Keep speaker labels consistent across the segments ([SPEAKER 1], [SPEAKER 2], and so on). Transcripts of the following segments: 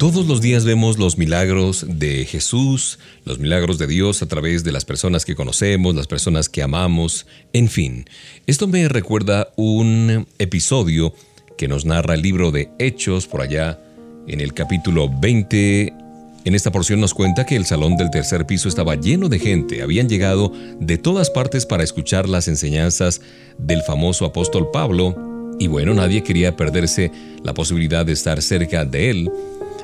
[SPEAKER 1] Todos los días vemos los milagros de Jesús, los milagros de Dios a través de las personas que conocemos, las personas que amamos, en fin. Esto me recuerda un episodio que nos narra el libro de Hechos por allá en el capítulo 20. En esta porción nos cuenta que el salón del tercer piso estaba lleno de gente. Habían llegado de todas partes para escuchar las enseñanzas del famoso apóstol Pablo. Y bueno, nadie quería perderse la posibilidad de estar cerca de él.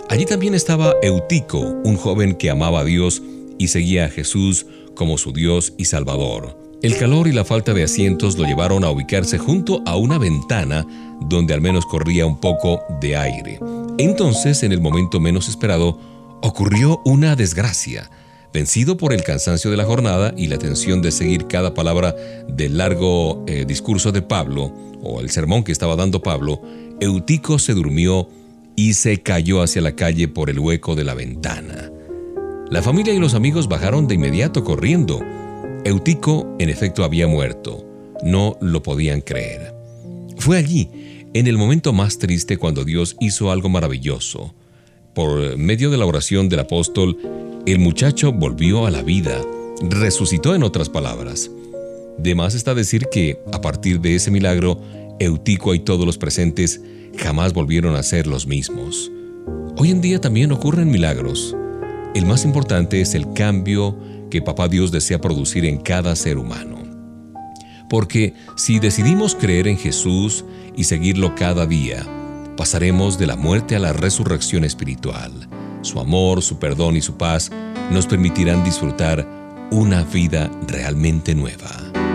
[SPEAKER 1] Allí también estaba Eutico, un joven que amaba a Dios y seguía a Jesús como su Dios y Salvador. El calor y la falta de asientos lo llevaron a ubicarse junto a una ventana donde al menos corría un poco de aire. Entonces, en el momento menos esperado, ocurrió una desgracia. Vencido por el cansancio de la jornada y la tensión de seguir cada palabra del largo eh, discurso de Pablo, o el sermón que estaba dando Pablo, Eutico se durmió y se cayó hacia la calle por el hueco de la ventana. La familia y los amigos bajaron de inmediato corriendo. Eutico, en efecto, había muerto. No lo podían creer. Fue allí, en el momento más triste, cuando Dios hizo algo maravilloso. Por medio de la oración del apóstol, el muchacho volvió a la vida, resucitó en otras palabras. De más está decir que, a partir de ese milagro, Eutico y todos los presentes jamás volvieron a ser los mismos. Hoy en día también ocurren milagros. El más importante es el cambio que Papá Dios desea producir en cada ser humano. Porque si decidimos creer en Jesús y seguirlo cada día, pasaremos de la muerte a la resurrección espiritual. Su amor, su perdón y su paz nos permitirán disfrutar una vida realmente nueva.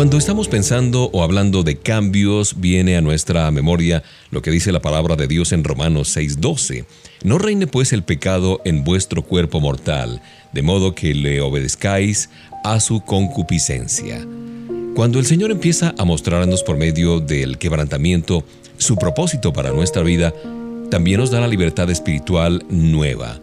[SPEAKER 1] Cuando estamos pensando o hablando de cambios, viene a nuestra memoria lo que dice la palabra de Dios en Romanos 6:12. No reine pues el pecado en vuestro cuerpo mortal, de modo que le obedezcáis a su concupiscencia. Cuando el Señor empieza a mostrarnos por medio del quebrantamiento su propósito para nuestra vida, también nos da la libertad espiritual nueva.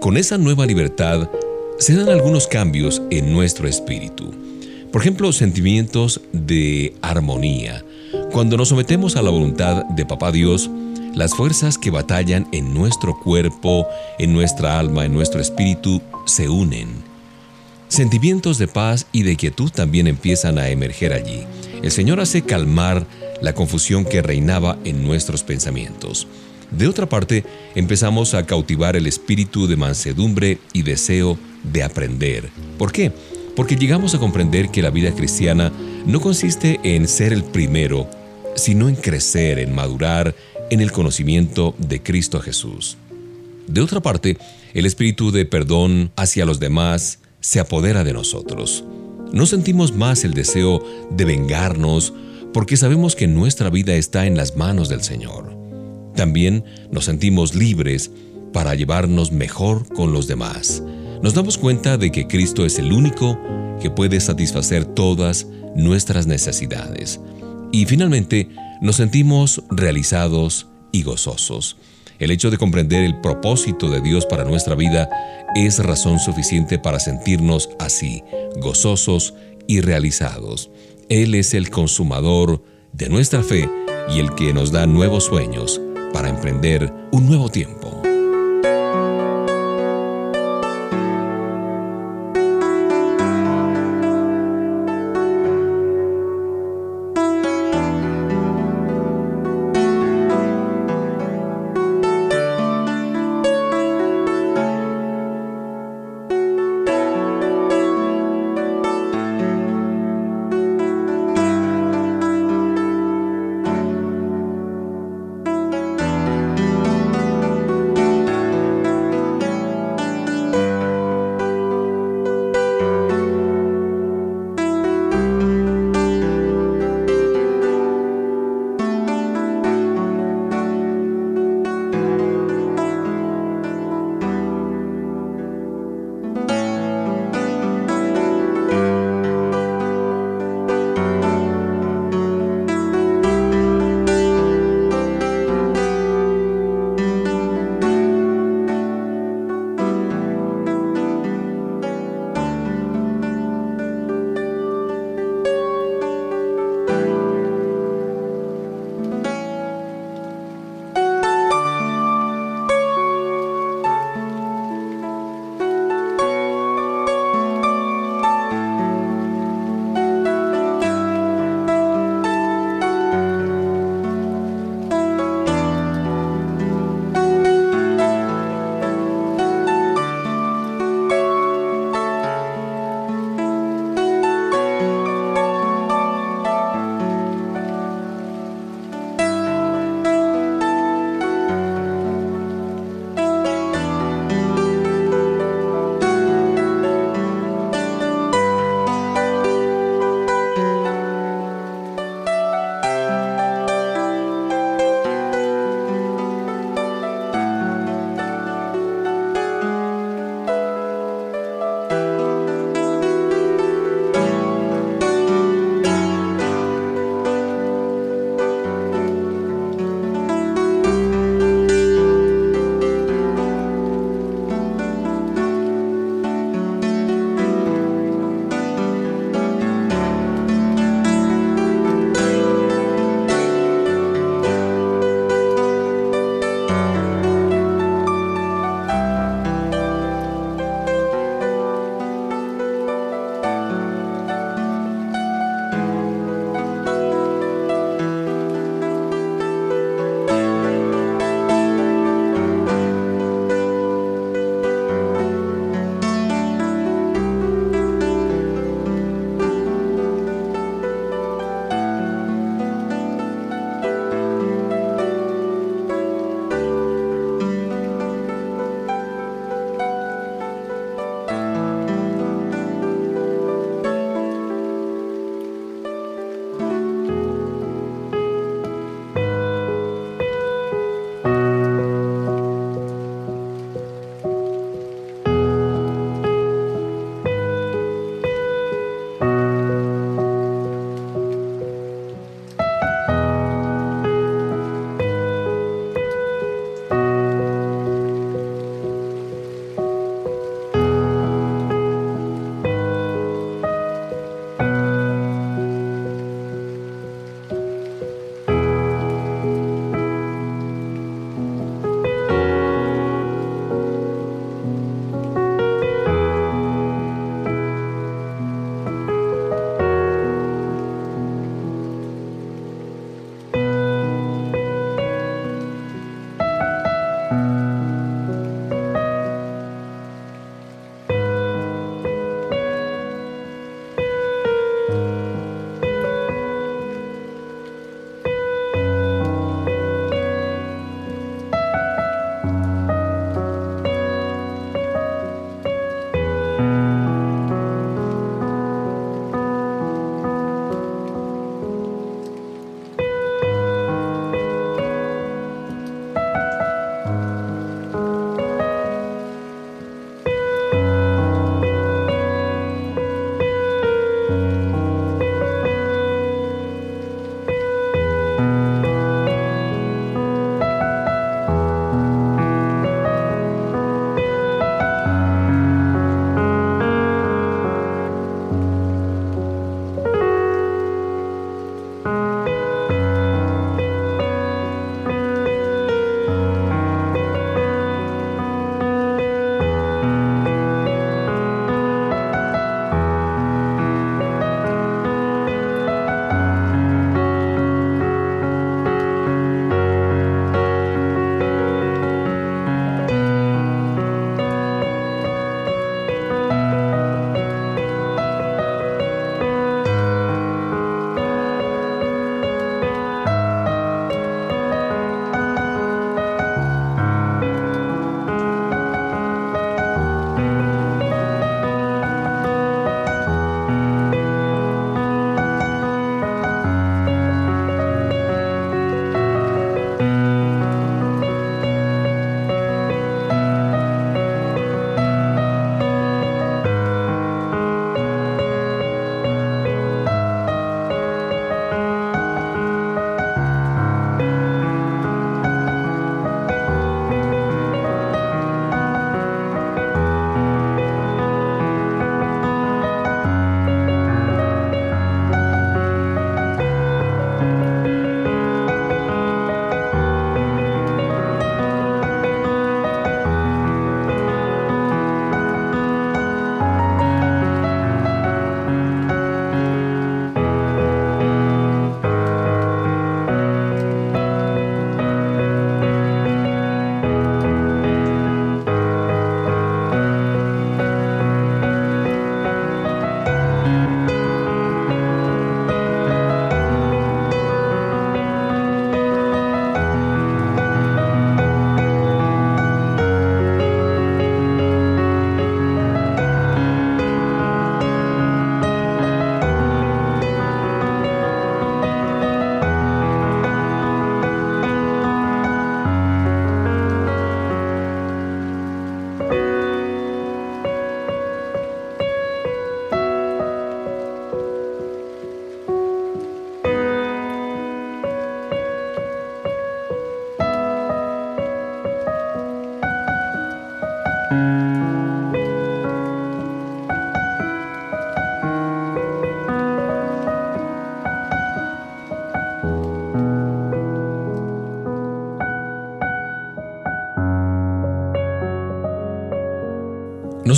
[SPEAKER 1] Con esa nueva libertad se dan algunos cambios en nuestro espíritu. Por ejemplo, sentimientos de armonía. Cuando nos sometemos a la voluntad de Papá Dios, las fuerzas que batallan en nuestro cuerpo, en nuestra alma, en nuestro espíritu, se unen. Sentimientos de paz y de quietud también empiezan a emerger allí. El Señor hace calmar la confusión que reinaba en nuestros pensamientos. De otra parte, empezamos a cautivar el espíritu de mansedumbre y deseo de aprender. ¿Por qué? Porque llegamos a comprender que la vida cristiana no consiste en ser el primero, sino en crecer, en madurar en el conocimiento de Cristo Jesús. De otra parte, el espíritu de perdón hacia los demás se apodera de nosotros. No sentimos más el deseo de vengarnos porque sabemos que nuestra vida está en las manos del Señor. También nos sentimos libres para llevarnos mejor con los demás nos damos cuenta de que Cristo es el único que puede satisfacer todas nuestras necesidades. Y finalmente, nos sentimos realizados y gozosos. El hecho de comprender el propósito de Dios para nuestra vida es razón suficiente para sentirnos así, gozosos y realizados. Él es el consumador de nuestra fe y el que nos da nuevos sueños para emprender un nuevo tiempo.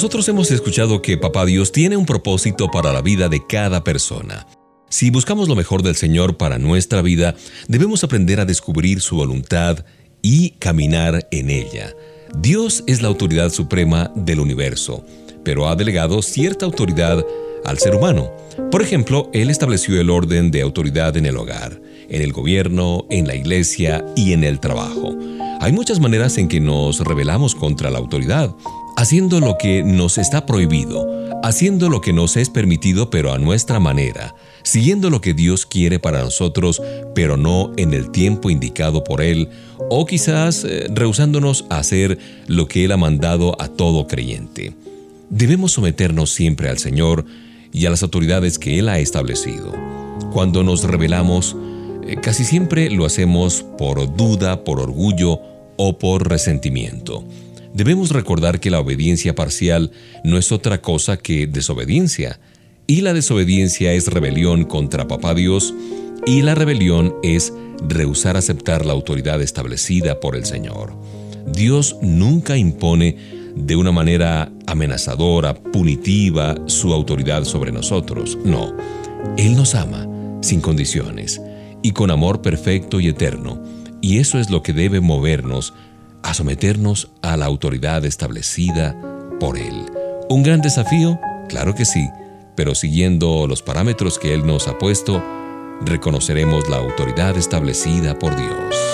[SPEAKER 1] Nosotros hemos escuchado que Papá Dios tiene un propósito para la vida de cada persona. Si buscamos lo mejor del Señor para nuestra vida, debemos aprender a descubrir su voluntad y caminar en ella. Dios es la autoridad suprema del universo, pero ha delegado cierta autoridad al ser humano. Por ejemplo, Él estableció el orden de autoridad en el hogar, en el gobierno, en la iglesia y en el trabajo. Hay muchas maneras en que nos rebelamos contra la autoridad haciendo lo que nos está prohibido, haciendo lo que nos es permitido pero a nuestra manera, siguiendo lo que Dios quiere para nosotros pero no en el tiempo indicado por Él, o quizás eh, rehusándonos a hacer lo que Él ha mandado a todo creyente. Debemos someternos siempre al Señor y a las autoridades que Él ha establecido. Cuando nos rebelamos, eh, casi siempre lo hacemos por duda, por orgullo o por resentimiento debemos recordar que la obediencia parcial no es otra cosa que desobediencia, y la desobediencia es rebelión contra Papá Dios, y la rebelión es rehusar aceptar la autoridad establecida por el Señor. Dios nunca impone de una manera amenazadora, punitiva, su autoridad sobre nosotros. No, Él nos ama sin condiciones y con amor perfecto y eterno, y eso es lo que debe movernos a someternos a la autoridad establecida por Él. ¿Un gran desafío? Claro que sí, pero siguiendo los parámetros que Él nos ha puesto, reconoceremos la autoridad establecida por Dios.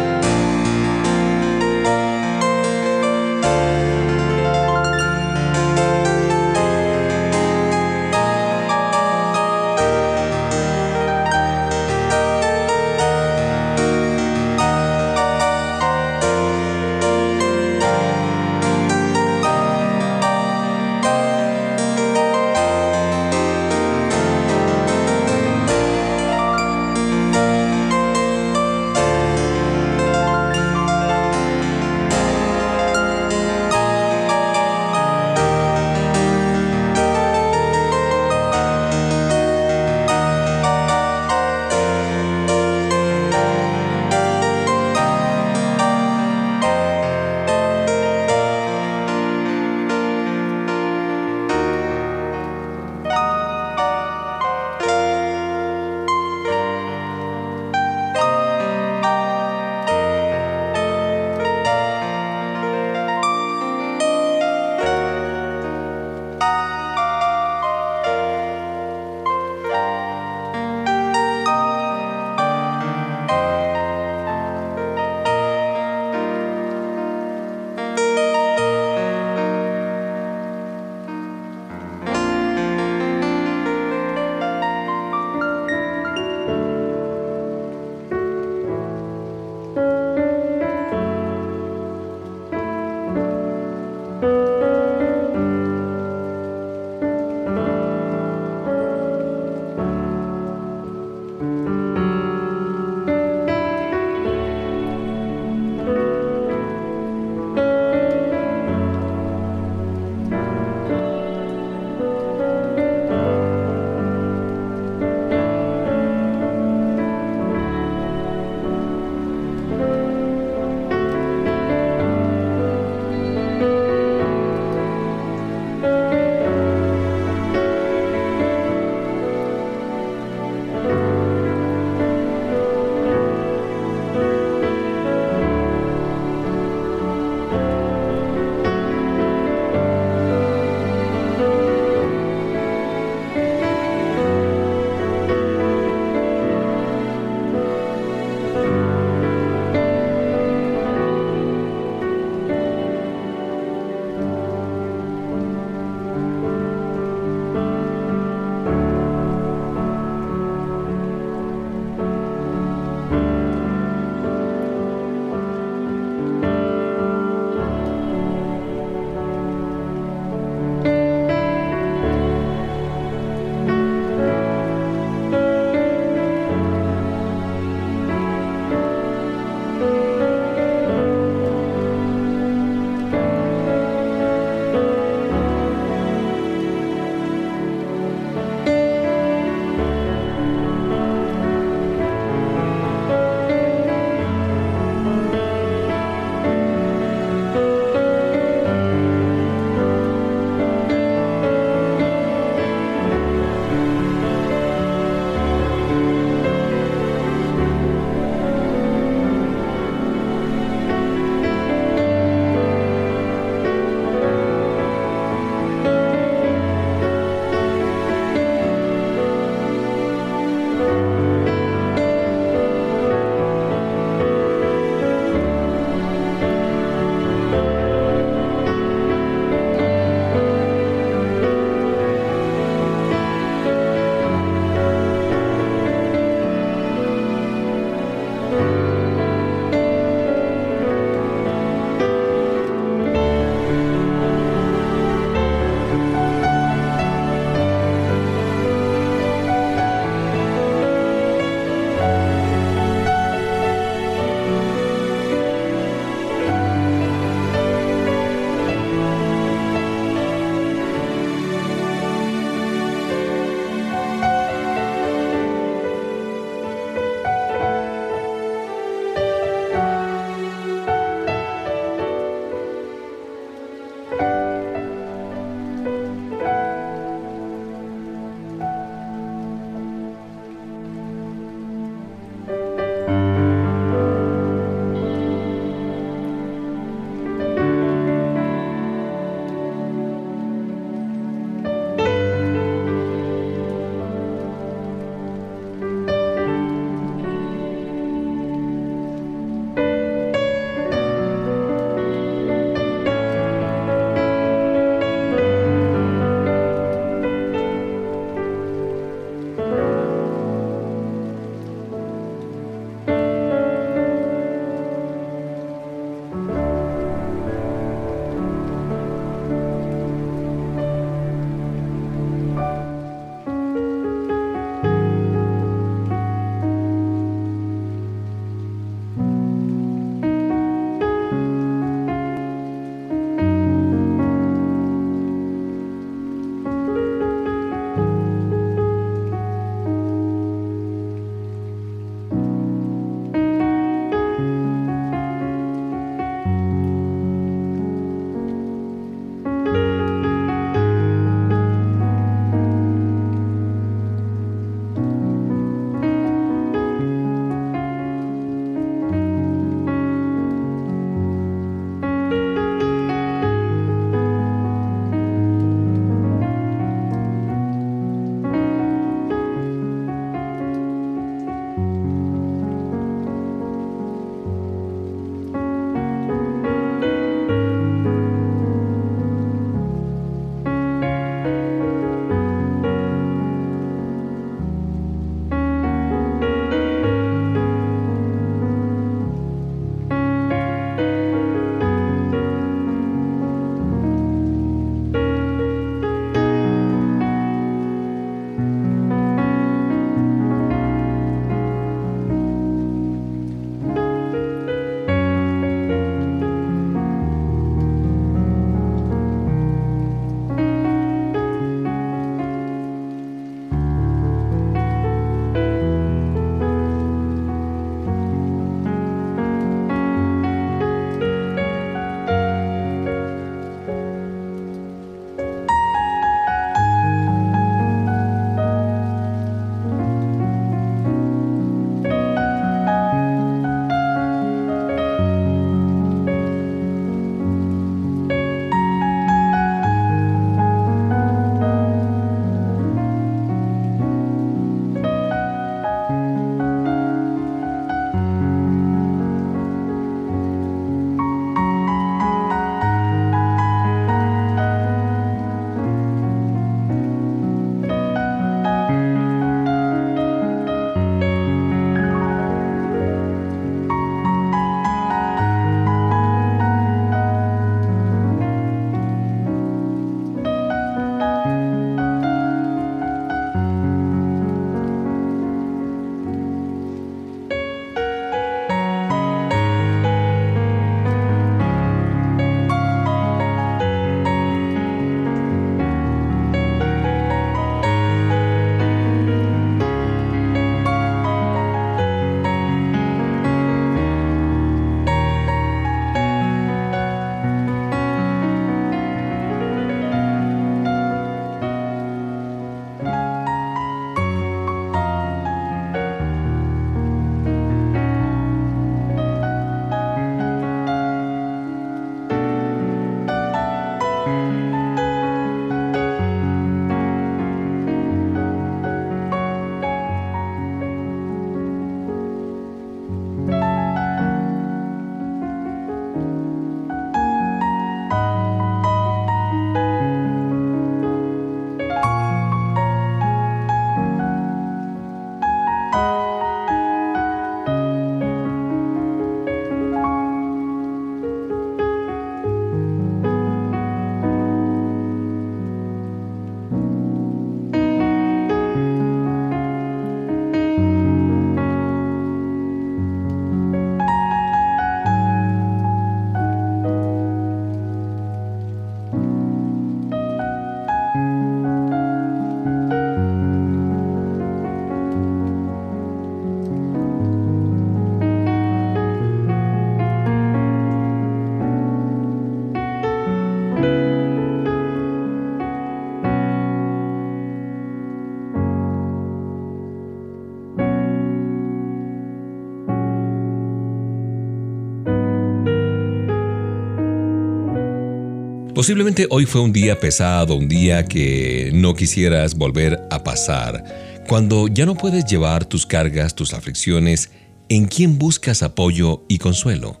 [SPEAKER 1] Posiblemente hoy fue un día pesado, un día que no quisieras volver a pasar. Cuando ya no puedes llevar tus cargas, tus aflicciones, ¿en quién buscas apoyo y consuelo?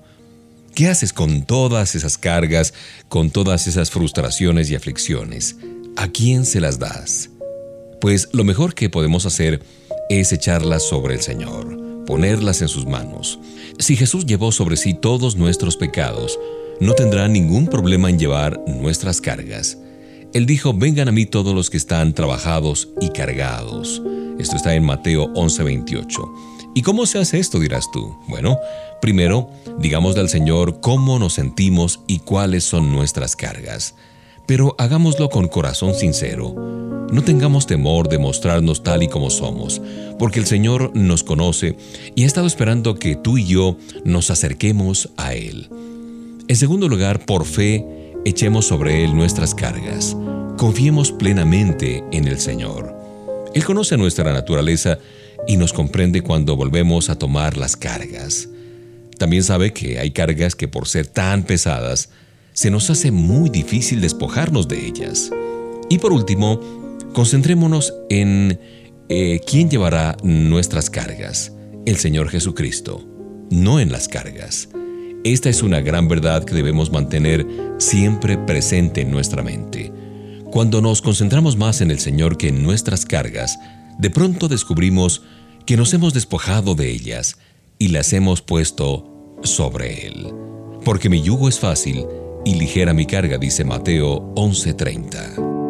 [SPEAKER 1] ¿Qué haces con todas esas cargas, con todas esas frustraciones y aflicciones? ¿A quién se las das? Pues lo mejor que podemos hacer es echarlas sobre el Señor, ponerlas en sus manos. Si Jesús llevó sobre sí todos nuestros pecados, no tendrá ningún problema en llevar nuestras cargas. Él dijo, vengan a mí todos los que están trabajados y cargados. Esto está en Mateo 11:28. ¿Y cómo se hace esto, dirás tú? Bueno, primero, digámosle al Señor cómo nos sentimos y cuáles son nuestras cargas. Pero hagámoslo con corazón sincero. No tengamos temor de mostrarnos tal y como somos, porque el Señor nos conoce y ha estado esperando que tú y yo nos acerquemos a Él. En segundo lugar, por fe, echemos sobre Él nuestras cargas. Confiemos plenamente en el Señor. Él conoce nuestra naturaleza y nos comprende cuando volvemos a tomar las cargas. También sabe que hay cargas que por ser tan pesadas, se nos hace muy difícil despojarnos de ellas. Y por último, concentrémonos en eh, quién llevará nuestras cargas, el Señor Jesucristo, no en las cargas. Esta es una gran verdad que debemos mantener siempre presente en nuestra mente. Cuando nos concentramos más en el Señor que en nuestras cargas, de pronto descubrimos que nos hemos despojado de ellas y las hemos puesto sobre Él. Porque mi yugo es fácil y ligera mi carga, dice Mateo 11:30.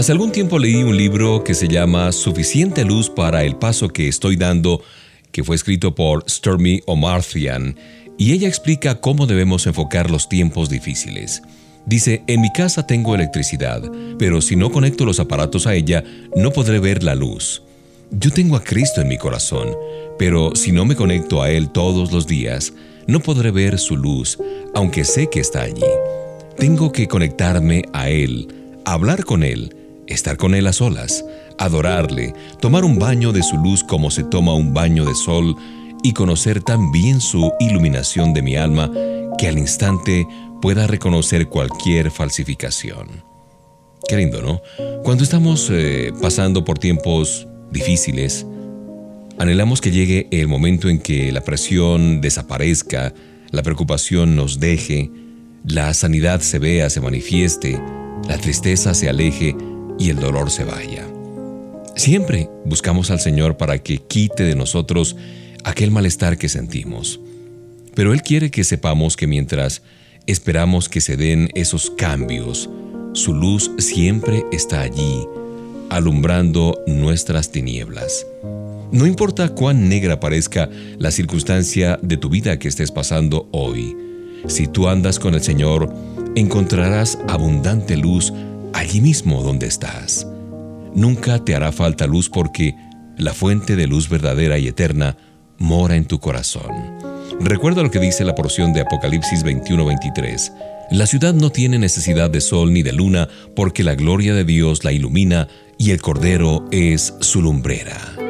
[SPEAKER 1] Hace algún tiempo leí un libro que se llama Suficiente luz para el paso que estoy dando, que fue escrito por Stormy O'Marthian, y ella explica cómo debemos enfocar los tiempos difíciles. Dice, en mi casa tengo electricidad, pero si no conecto los aparatos a ella, no podré ver la luz. Yo tengo a Cristo en mi corazón, pero si no me conecto a Él todos los días, no podré ver su luz, aunque sé que está allí. Tengo que conectarme a Él, hablar con Él, estar con Él a solas, adorarle, tomar un baño de su luz como se toma un baño de sol y conocer tan bien su iluminación de mi alma que al instante pueda reconocer cualquier falsificación. Qué lindo, ¿no? Cuando estamos eh, pasando por tiempos difíciles, anhelamos que llegue el momento en que la presión desaparezca, la preocupación nos deje, la sanidad se vea, se manifieste, la tristeza se aleje y el dolor se vaya. Siempre buscamos al Señor para que quite de nosotros aquel malestar que sentimos. Pero Él quiere que sepamos que mientras esperamos que se den esos cambios, su luz siempre está allí, alumbrando nuestras tinieblas. No importa cuán negra parezca la circunstancia de tu vida que estés pasando hoy, si tú andas con el Señor, encontrarás abundante luz allí mismo donde estás. Nunca te hará falta luz porque la fuente de luz verdadera y eterna mora en tu corazón. Recuerda lo que dice la porción de Apocalipsis 21-23. La ciudad no tiene necesidad de sol ni de luna porque la gloria de Dios la ilumina y el Cordero es su lumbrera.